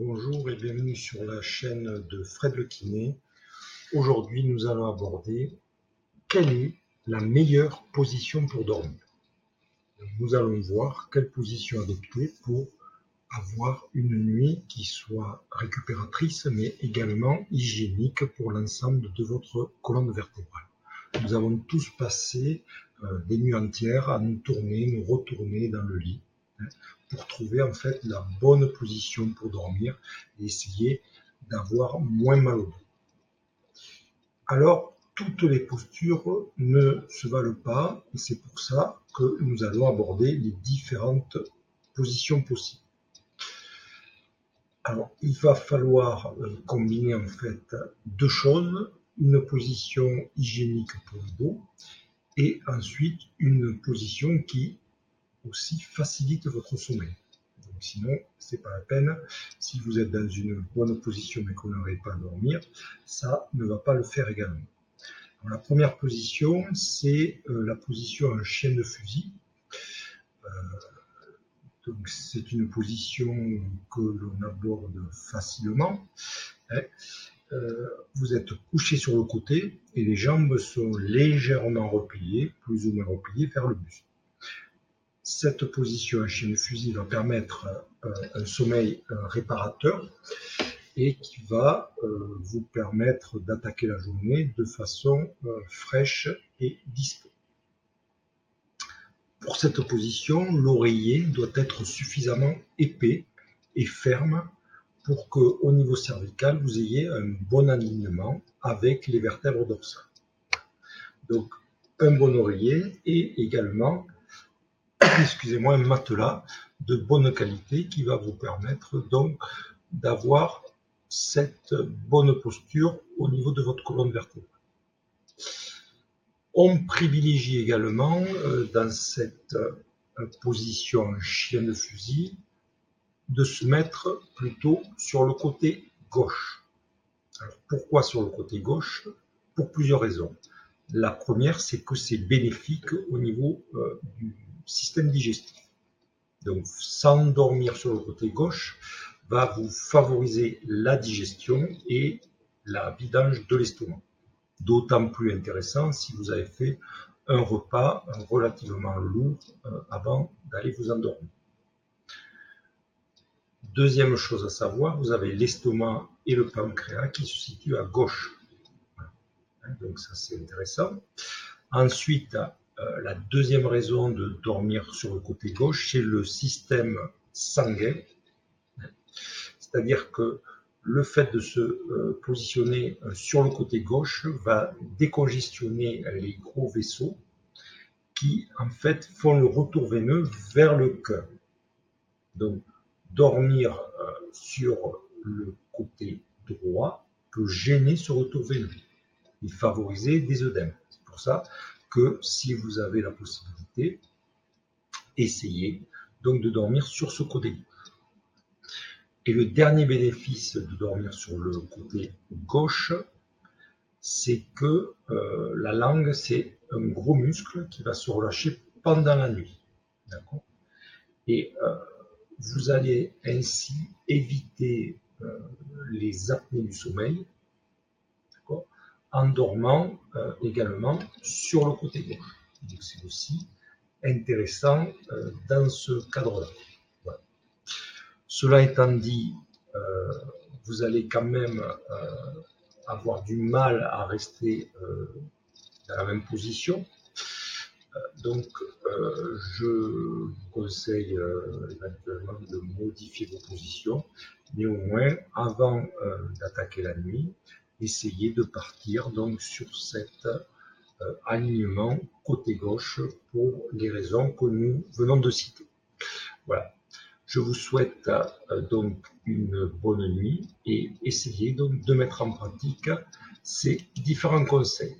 Bonjour et bienvenue sur la chaîne de Fred Le Kiné. Aujourd'hui, nous allons aborder quelle est la meilleure position pour dormir. Nous allons voir quelle position adopter pour avoir une nuit qui soit récupératrice mais également hygiénique pour l'ensemble de votre colonne vertébrale. Nous avons tous passé euh, des nuits entières à nous tourner, nous retourner dans le lit pour trouver en fait la bonne position pour dormir et essayer d'avoir moins mal au dos. Alors, toutes les postures ne se valent pas et c'est pour ça que nous allons aborder les différentes positions possibles. Alors, il va falloir euh, combiner en fait deux choses, une position hygiénique pour le dos et ensuite une position qui aussi facilite votre sommeil. Donc, sinon, c'est pas la peine. Si vous êtes dans une bonne position mais qu'on n'arrive pas à dormir, ça ne va pas le faire également. la première position, c'est euh, la position en chien de fusil. Euh, donc c'est une position que l'on aborde facilement. Hein. Euh, vous êtes couché sur le côté et les jambes sont légèrement repliées, plus ou moins repliées vers le buste. Cette position chien de fusil va permettre euh, un sommeil euh, réparateur et qui va euh, vous permettre d'attaquer la journée de façon fraîche et dispo. Pour cette position, l'oreiller doit être suffisamment épais et ferme pour que au niveau cervical, vous ayez un bon alignement avec les vertèbres dorsales. Donc, un bon oreiller et également excusez-moi, un matelas de bonne qualité qui va vous permettre donc d'avoir cette bonne posture au niveau de votre colonne vertébrale. On privilégie également euh, dans cette euh, position chien de fusil de se mettre plutôt sur le côté gauche. Alors pourquoi sur le côté gauche? Pour plusieurs raisons. La première, c'est que c'est bénéfique au niveau euh, du système digestif. Donc, s'endormir sur le côté gauche va vous favoriser la digestion et la vidange de l'estomac. D'autant plus intéressant si vous avez fait un repas relativement lourd euh, avant d'aller vous endormir. Deuxième chose à savoir, vous avez l'estomac et le pancréas qui se situent à gauche. Donc ça c'est intéressant. Ensuite, la deuxième raison de dormir sur le côté gauche, c'est le système sanguin. C'est-à-dire que le fait de se euh, positionner euh, sur le côté gauche va décongestionner les gros vaisseaux qui, en fait, font le retour veineux vers le cœur. Donc, dormir sur le côté droit peut gêner ce retour veineux et favoriser des œdèmes. C'est pour ça que si vous avez la possibilité, essayez donc de dormir sur ce côté Et le dernier bénéfice de dormir sur le côté gauche, c'est que euh, la langue, c'est un gros muscle qui va se relâcher pendant la nuit. Et euh, vous allez ainsi éviter euh, les apnées du sommeil en dormant euh, également sur le côté gauche. Donc c'est aussi intéressant euh, dans ce cadre-là. Cela étant dit, euh, vous allez quand même avoir du mal à rester dans la même position. Donc, je vous conseille éventuellement de modifier vos positions. Néanmoins, avant d'attaquer la nuit, essayer de partir donc sur cet euh, alignement côté gauche pour les raisons que nous venons de citer. Voilà. Je vous souhaite euh, donc une bonne nuit et essayez donc de mettre en pratique ces différents conseils.